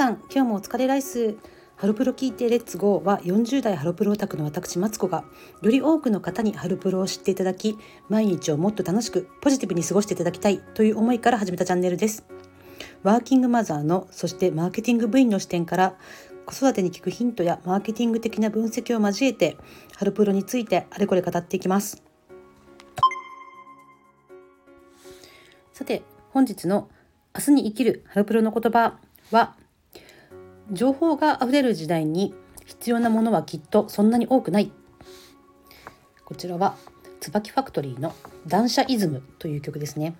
さん今日もお疲れライス。ハロプロ聞いてレッツゴーは40代ハロプロオタクの私マツコがより多くの方にハロプロを知っていただき毎日をもっと楽しくポジティブに過ごしていただきたいという思いから始めたチャンネルです。ワーキングマザーのそしてマーケティング部員の視点から子育てに効くヒントやマーケティング的な分析を交えてハロプロについてあれこれ語っていきます。さて本日の明日に生きるハロプロの言葉は情報があふれる時代に必要なものはきっとそんなに多くない。こちらは椿ファクトリーの断捨イズムという曲ですね。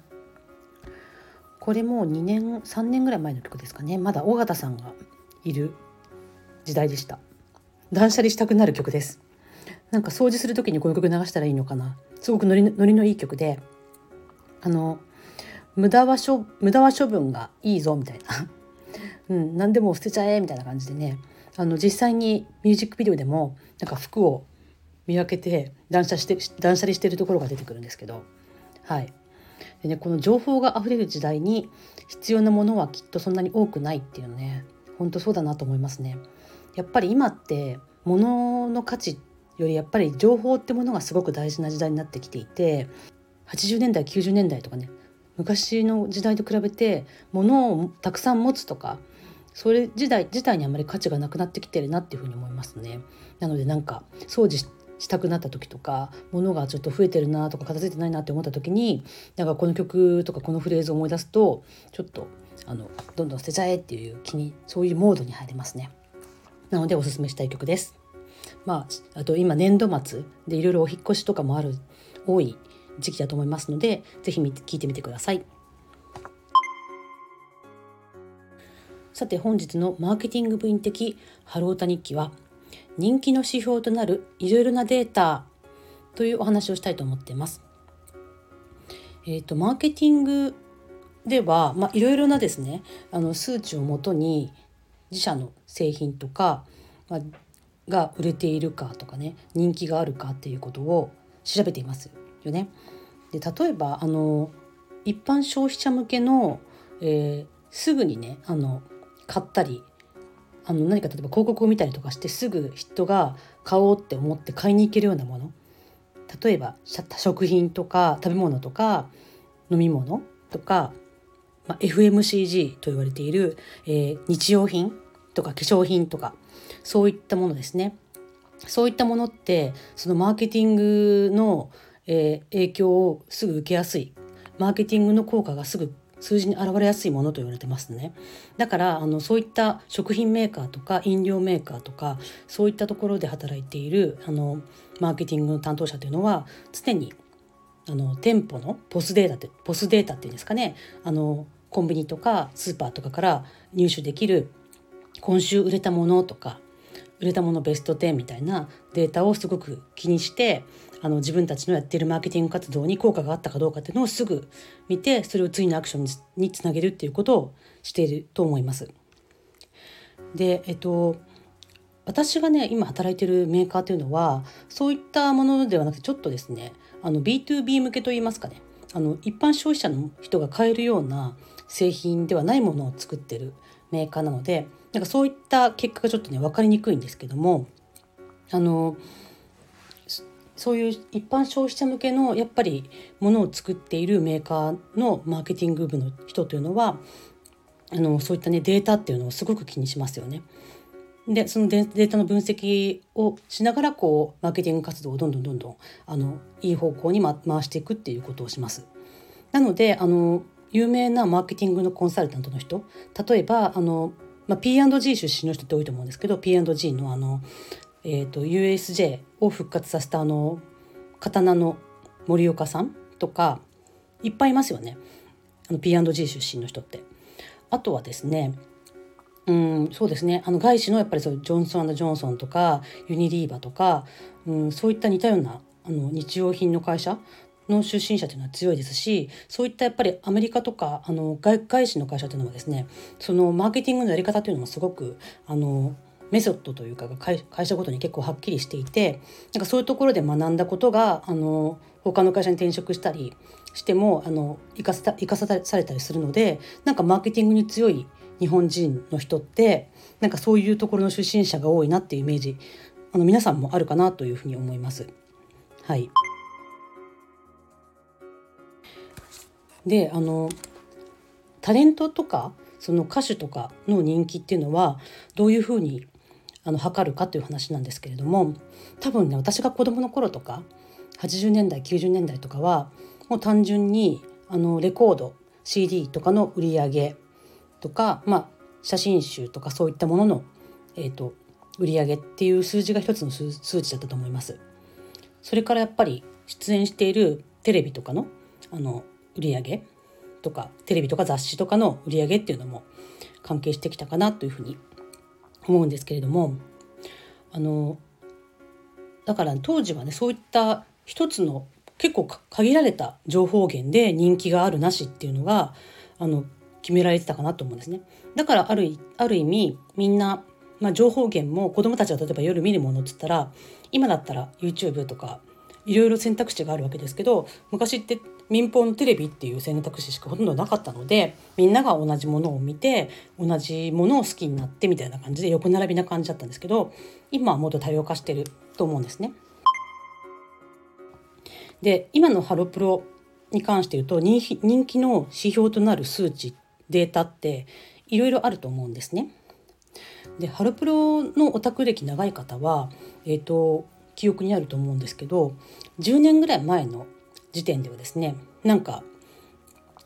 これもう2年3年ぐらい前の曲ですかね。まだ尾形さんがいる時代でした。断捨離したくなる曲です。なんか掃除する時にこの曲流したらいいのかな。すごくノリノリのいい曲で。あの無駄は無駄は処分がいいぞみたいな、うん、何でも捨てちゃえみたいな感じでねあの実際にミュージックビデオでもなんか服を見分けて断捨して断捨離してるところが出てくるんですけどはいでねこの情報があふれる時代に必要なものはきっとそんなに多くないっていうのね本当そうだなと思いますね。やっぱり今って物の価値よりやっぱり情報ってものがすごく大事な時代になってきていて80年代90年代とかね昔の時代と比べて物をたくさん持つとかそれ時代自体にあまり価値がなくなってきてるなっていうふうに思いますね。なのでなんか掃除したくなった時とか物がちょっと増えてるなとか片付いてないなって思った時になんかこの曲とかこのフレーズを思い出すとちょっとあのどんどん捨てちゃえっていう気にそういうモードに入りますね。なのでおすすめしたい曲です。まあ、あと今年度末でいろいろお引越しとかもある多い時期だと思いますので是非聞いてみてください。さて本日のマーケティング部員的ハロータ日記は人気の指標となるいろいろなデータというお話をしたいと思っています。えーと、マーケティングでは、まあ、いろいろなですねあの数値をもとに自社の製品とか、まあ、が売れているかとかね人気があるかっていうことを調べていますよね。で例えばあの一般消費者向けの、えー、すぐにねあの買ったりあの何か例えば広告を見たりとかしてすぐ人が買おうって思って買いに行けるようなもの。例えば食品とか食べ物とか飲み物とか、まあ、FMCG と言われている、えー、日用品とか化粧品とかそういったものですね。そういったものってそのマーケティングの、えー、影響をすぐ受けやすい。マーケティングの効果がすぐ数字に現れやすいものと言われてますね。だからあのそういった食品メーカーとか飲料メーカーとかそういったところで働いているあのマーケティングの担当者というのは常にあの店舗のポスデータってポスデータっていうんですかね。あのコンビニとかスーパーとかから入手できる今週売れたものとか売れたものベスト10みたいなデータをすごく気にしてあの自分たちのやってるマーケティング活動に効果があったかどうかっていうのをすぐ見てそれを次のアクションにつなげるっていうことをしていると思います。でえっと私がね今働いてるメーカーというのはそういったものではなくてちょっとですねあの B2B 向けといいますかねあの一般消費者の人が買えるような製品ではないものを作ってるメーカーなのでなんかそういった結果がちょっとね分かりにくいんですけどもあのそういう一般消費者向けのやっぱりものを作っているメーカーのマーケティング部の人というのはあのそういったねデータっていうのをすごく気にしますよね。でそのデータの分析をしながらこうマーケティング活動をどんどんどんどんあのいい方向に、ま、回していくっていうことをします。なのであの有名なマーケティングのコンサルタントの人例えばあの、まあ、P&G 出身の人って多いと思うんですけど P&G のあの、えーと、USJ を復活させたあの刀の森岡さんとかいっぱいいますよねあの P&G 出身の人って。あとはですねうんそうですねあの外資のやっぱりそうジョンソンジョンソンとかユニリーバとか、うん、そういった似たようなあの日用品の会社の出身者というのは強いですしそういったやっぱりアメリカとかあの外外資の会社というのはですねそのマーケティングのやり方というのもすごくあのメソッドというかが会社ごとに結構はっきりしていてなんかそういうところで学んだことがあの他の会社に転職したりしてもあの生かさ生かされたりするのでなんかマーケティングに強い日本人の人ってなんかそういうところの出身者が多いなっていうイメージあの皆さんもあるかなというふうに思います。はい、であのタレントとかその歌手とかの人気っていうのはどういうふうにあの測るかという話なんですけれども多分ね私が子どもの頃とか80年代90年代とかはもう単純にあのレコード CD とかの売り上げとか、まあ、写真集とかそういったものの、えーと、売り上げっていう数字が一つの数値だったと思います。それからやっぱり出演しているテレビとかのあの売り上げとかテレビとか雑誌とかの売り上げっていうのも関係してきたかなというふうに思うんですけれどもあのだから当時はねそういった一つの結構限られた情報源で人気があるなしっていうのがあの決められてたかなと思うんですね。だからあるある意味みんな、まあ、情報源も子どもたちが例えば夜見るものっつったら今だったら YouTube とかいろいろ選択肢があるわけですけど昔って民放のテレビっていう選択肢しかほとんどなかったのでみんなが同じものを見て同じものを好きになってみたいな感じで横並びな感じだったんですけど今はもっと多様化してると思うんですね。で今のハロプロに関して言うと人気の指標となる数値データっていろいろあると思うんですね。でハロプロのオタク歴長い方は、えーと、記憶にあると思うんですけど10年ぐらい前の時点ではですねなんか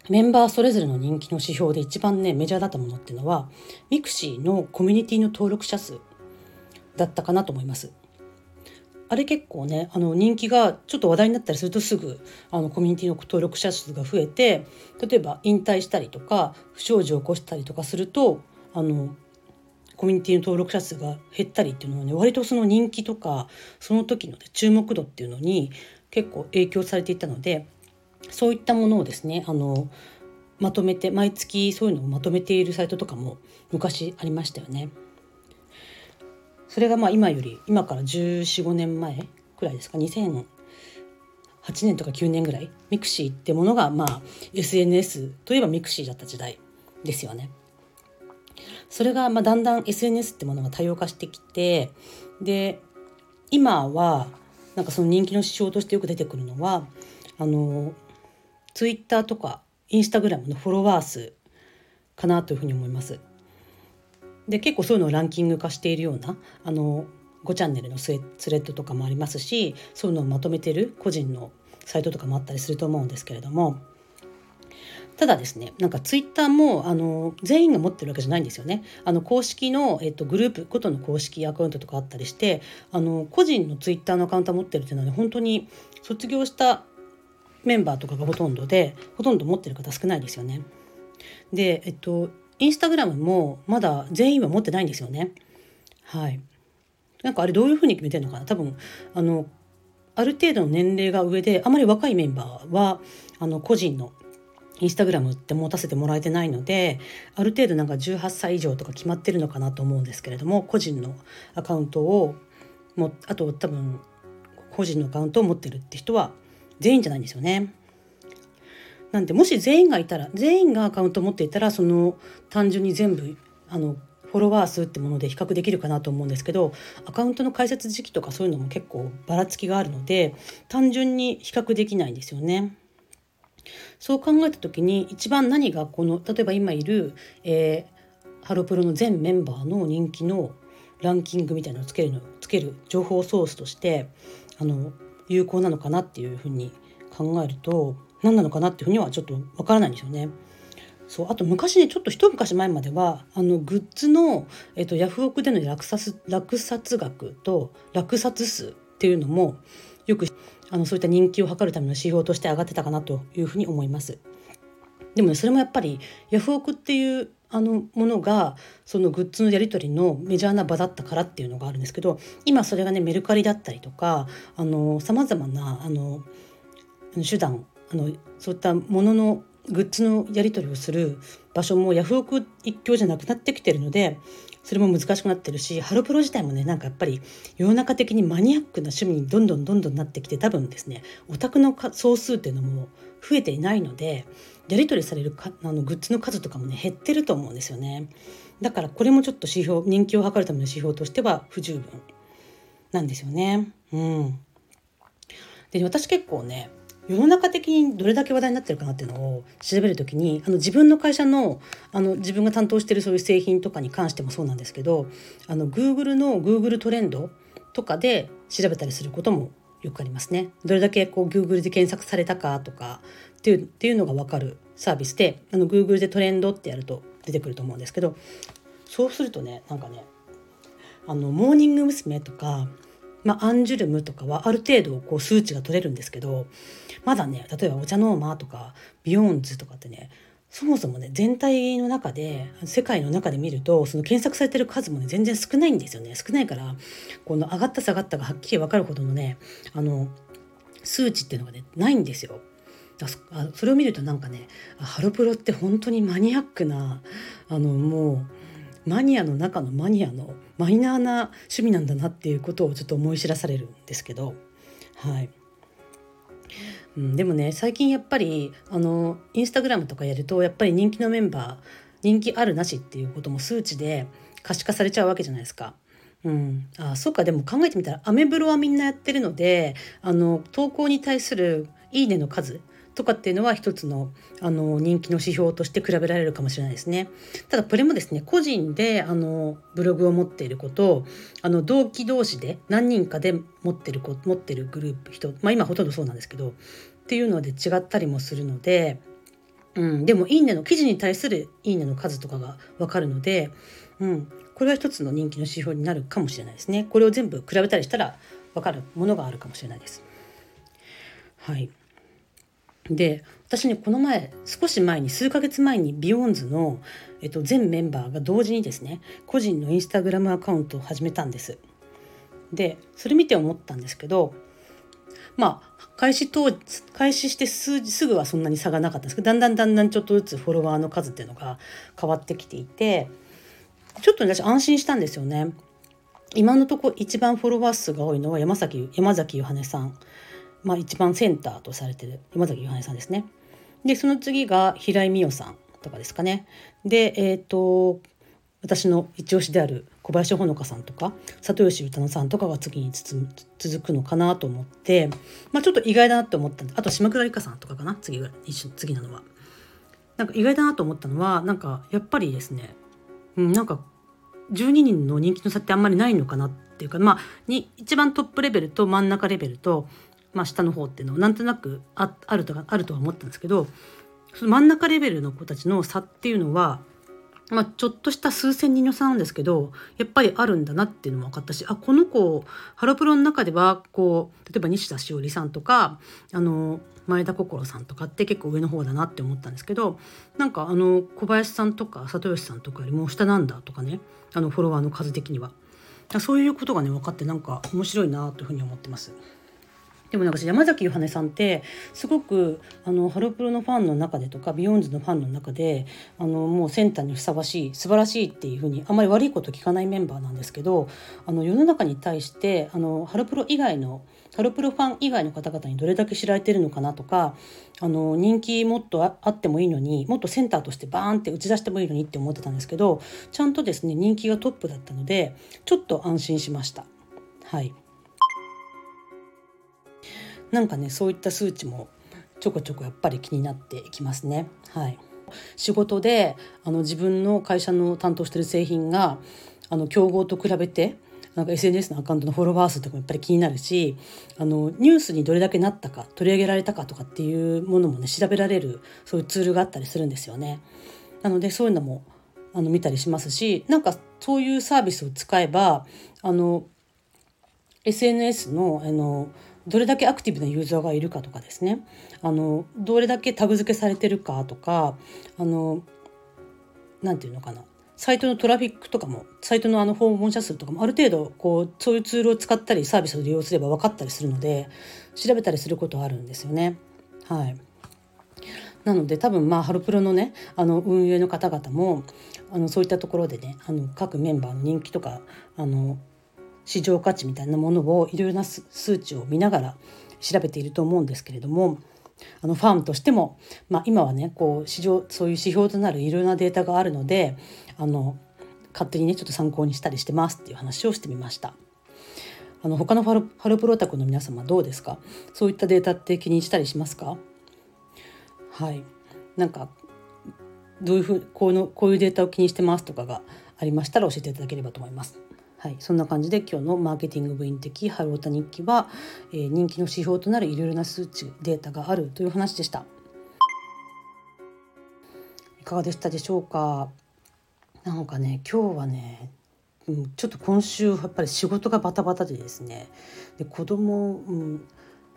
メンバーそれぞれの人気の指標で一番ねメジャーだったものっていうのは mixi のコミュニティの登録者数だったかなと思います。あれ結構ねあの人気がちょっと話題になったりするとすぐあのコミュニティの登録者数が増えて例えば引退したりとか不祥事を起こしたりとかするとあのコミュニティの登録者数が減ったりっていうのはね割とその人気とかその時の、注目度っていうのに結構影響されていたのでそういったものをですねあのまとめて毎月そういうのをまとめているサイトとかも昔ありましたよね。それがまあ今より今から1415年前くらいですか2008年とか9年ぐらい mixi ってものがまあ SNS といえば mixi だった時代ですよね。それがまあだんだん SNS ってものが多様化してきてで今はなんかその人気の指標としてよく出てくるのはあのツイッターとかインスタグラムのフォロワー数かなというふうに思います。で結構そういうのをランキング化しているようなあの5チャンネルのスレッドとかもありますしそういうのをまとめてる個人のサイトとかもあったりすると思うんですけれどもただですねなんかツイッターもあの全員が持ってるわけじゃないんですよね。あの公式の、えっと、グループごとの公式アカウントとかあったりしてあの個人のツイッターのアカウント持ってるっていうのは、ね、本当に卒業したメンバーとかがほとんどでほとんど持ってる方少ないですよね。で、えっと、インスタグラムもまだ全員は持ってないんですよね。はい。なんかあれどういうふうに決めてるのかな？多分あのある程度の年齢が上であまり若いメンバーはあの個人のインスタグラムって持たせてもらえてないのである程度なんか18歳以上とか決まってるのかなと思うんですけれども個人のアカウントをもあと多分個人のアカウントを持ってるって人は全員じゃないんですよね。なんでもし全員がいたら全員がアカウントを持っていたらその単純に全部あのフォロワー数ってもので比較できるかなと思うんですけどアカウントの開設時期とかそういうのも結構ばらつきがあるので単純に比較できないんですよね。そう考えた時に一番何がこの例えば今いる、えー、ハロプロの全メンバーの人気のランキングみたいなのをつけるのつける情報ソースとしてあの有効なのかなっていうふうに考えると何なのかなっていうふうにはちょっとわからないんですよね。そうあと昔ねちょっと一昔前まではあのグッズの、えっと、ヤフオクでの落札落札額と落札数っていうのもよくあのそういった人気を測るための指標として上がってたかなというふうに思います。でもねそれもやっぱりヤフオクっていうあのものがそのグッズのやり取りのメジャーな場だったからっていうのがあるんですけど今それがねメルカリだったりとかさまざまなあの手段あのそういったもののグッズのやり取りをする場所もヤフオク一強じゃなくなってきてるのでそれも難しくなってるしハロプロ自体もねなんかやっぱり世の中的にマニアックな趣味にどんどんどんどんなってきて多分ですねオタクの総数っていうのも増えていないのでやり取りされるかあのグッズの数とかもね減ってると思うんですよね。だからこれもちょっと指標人気を測るための指標としては不十分なんですよね。うん。で私結構ね世の中的にどれだけ話題になってるかなっていうのを調べるときにあの自分の会社のあの自分が担当してるそういう製品とかに関してもそうなんですけどあの Google の Google トレンドとかで調べたりすることもよくありますね。どれだけこう Google で検索されたかとかっていうていうのが分かるサービスであの Google でトレンドってやると出てくると思うんですけどそうするとねなんかねあのモーニング娘。とかまあ、アンジュルムとかはある程度こう数値が取れるんですけどまだね例えば OCHA NORMA とか BEYOOOOONDS とかってねそもそもね全体の中で世界の中で見るとその検索されてる数もね全然少ないんですよね少ないからこの上がった下がったがはっきり分かるほどのねあの数値っていうのがねないんですよ。だそれを見るとなんかねハロプロって本当にマニアックなあのもうマニアの中のマニアのマイナーな趣味なんだなっていうことをちょっと思い知らされるんですけどはい。うん、でもね最近やっぱりあのインスタグラムとかやるとやっぱり人気のメンバー人気あるなしっていうことも数値で可視化されちゃうわけじゃないですか。うん、あそうかでも考えてみたらアメブロはみんなやってるのであの投稿に対する「いいね」の数とかっていうのは一つのあの人気の指標として比べられるかもしれないですね。ただこれもですね個人であのブログを持っている子とあの同期同士で何人かで持ってる子持ってるグループ人まあ今ほとんどそうなんですけどっていうので違ったりもするので。うん、でも「いいね」の記事に対する「いいね」の数とかが分かるので、うん、これは一つの人気の指標になるかもしれないですね。これを全部比べたりしたら分かるものがあるかもしれないです。はい、で私ねこの前少し前に数ヶ月前に BEYOOOOONDS の、えっと、全メンバーが同時にですね個人のインスタグラムアカウントを始めたんです。でそれ見て思ったんですけどまあ開始当開始してすぐはそんなに差がなかったんですけどだんだんだんだんちょっとずつフォロワーの数っていうのが変わってきていてちょっと私安心したんですよね。今のとこ一番フォロワー数が多いのは山崎山崎ゆはねさんまあ、一番センターとされてる山崎ゆはねさんですね。でその次が平井美桜さんとかですかね。でえっ、ー、と私の一押しである小林ほのかさんとか里吉歌乃さんとかが次に続くのかなと思って、まあ、ちょっと意外だなと思ったあと島倉理香さんとかかな次が一緒次なのは。なんか意外だなと思ったのはなんかやっぱりですね、うん、なんか12人の人気の差ってあんまりないのかなっていうかまあに一番トップレベルと真ん中レベルとまあ、下の方っていうのをなんとなくああるとあるとは思ったんですけどその真ん中レベルの子たちの差っていうのは、まあ、ちょっとした数千人の差なんですけどやっぱりあるんだなっていうのも分かったしあこの子ハロプロの中ではこう例えば西田しおりさんとかあの前田こころさんとかって結構上の方だなって思ったんですけどなんかあの小林さんとか里吉さんとかよりも下なんだとかねあのフォロワーの数的にはそういうことがね分かってなんか面白いなというふうに思ってます。でもなんか山﨑夢羽さんってすごくあのハロプロのファンの中でとか BEYOOOOONDS のファンの中であのもうセンターにふさわしい素晴らしいっていうふうにあんまり悪いこと聞かないメンバーなんですけどあの世の中に対してあのハロプロ以外のハロプロファン以外の方々にどれだけ知られてるのかなとかあの人気もっとあってもいいのにもっとセンターとしてバーンって打ち出してもいいのにって思ってたんですけどちゃんとですね人気がトップだったのでちょっと安心しました。はいなんかねそういった数値もちょこちょこやっぱり気になっていきますね。はい、仕事であの自分の会社の担当してる製品があの競合と比べてなんか SNS のアカウントのフォロワー数とかもやっぱり気になるしあのニュースにどれだけなったか取り上げられたかとかっていうものもね調べられるそういうツールがあったりするんですよね。なのでそういうのもあの見たりしますしなんかそういうサービスを使えばあの SNS のあのどれだけアクティブなユーザーがいるかとかですね。あのどれだけタグ付けされてるかとかあのなんていうのかな。サイトのトラフィックとかもサイトのあの訪問者数とかもある程度こうそういうツールを使ったりサービスを利用すれば分かったりするので調べたりすることはあるんですよね。はい、なので多分まあハロプロのねあの運営の方々もあのそういったところでねあの各メンバーの人気とかあの市場価値みたいなものをいろいろな数値を見ながら調べていると思うんですけれどもあのファームとしても、まあ、今はねこう市場そういう指標となるいろいろなデータがあるのであの勝手にねちょっと参考にしたりしてますっていう話をしてみました。あの他のファルハロプロタクの皆様どうですか？そういったデータって気にしたりしますか？はいなんかどういうふうこのこういうデータを気にしてますとかがありましたら教えていただければと思います。はい、そんな感じで今日のマーケティング部員的ハロータ日記は、えー、人気の指標となるいろいろな数値データがあるという話でした。いかがでしたでしょうか？なんかね今日はねうん、ちょっと今週やっぱり仕事がバタバタでですねで子供、うん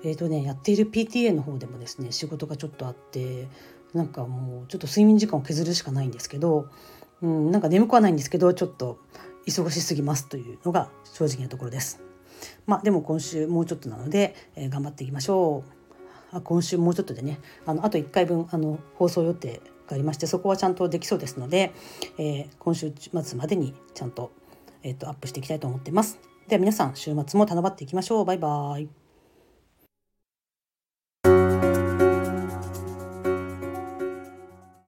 えーとね、やっている PTA の方でもですね仕事がちょっとあってなんかもうちょっと睡眠時間を削るしかないんですけど、うん、なんか眠くはないんですけどちょっと忙しすぎますというのが正直なところです。まあ、でも今週もうちょっとなので、えー、頑張っていきましょう。あ今週もうちょっとでねあのあと1回分あの放送予定がありましてそこはちゃんとできそうですので、えー、今週末までにちゃんと,、えーと、とアップしていきたいと思っています。では皆さん週末も頼まっていきましょう。バイバイ。